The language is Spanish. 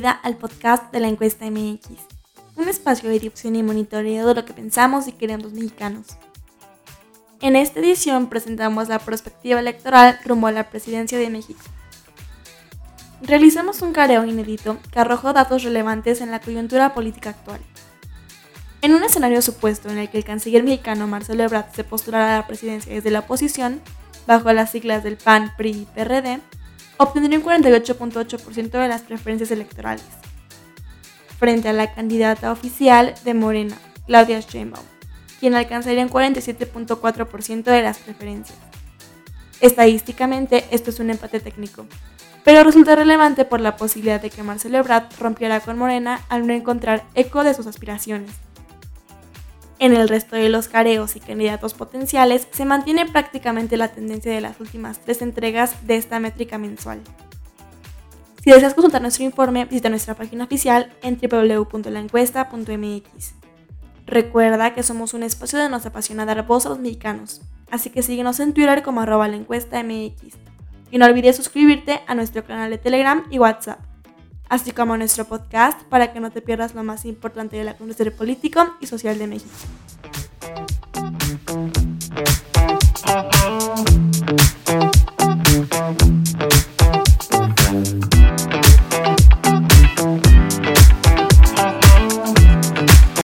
bienvenida al podcast de la encuesta MX, un espacio de difusión y monitoreo de lo que pensamos y queremos los mexicanos. En esta edición presentamos la perspectiva electoral rumbo a la presidencia de México. Realizamos un careo inédito que arrojó datos relevantes en la coyuntura política actual. En un escenario supuesto en el que el canciller mexicano Marcelo Ebrard se postulara a la presidencia desde la oposición, bajo las siglas del PAN, PRI y PRD, obtendría un 48.8% de las preferencias electorales, frente a la candidata oficial de Morena, Claudia Sheinbaum, quien alcanzaría un 47.4% de las preferencias. Estadísticamente, esto es un empate técnico, pero resulta relevante por la posibilidad de que Marcelo Ebrard rompiera con Morena al no encontrar eco de sus aspiraciones. En el resto de los careos y candidatos potenciales se mantiene prácticamente la tendencia de las últimas tres entregas de esta métrica mensual. Si deseas consultar nuestro informe, visita nuestra página oficial en www.laencuesta.mx. Recuerda que somos un espacio de nos apasiona dar voz a los mexicanos, así que síguenos en Twitter como arroba la encuesta MX. Y no olvides suscribirte a nuestro canal de Telegram y WhatsApp así como nuestro podcast para que no te pierdas lo más importante del acontecer político y social de México.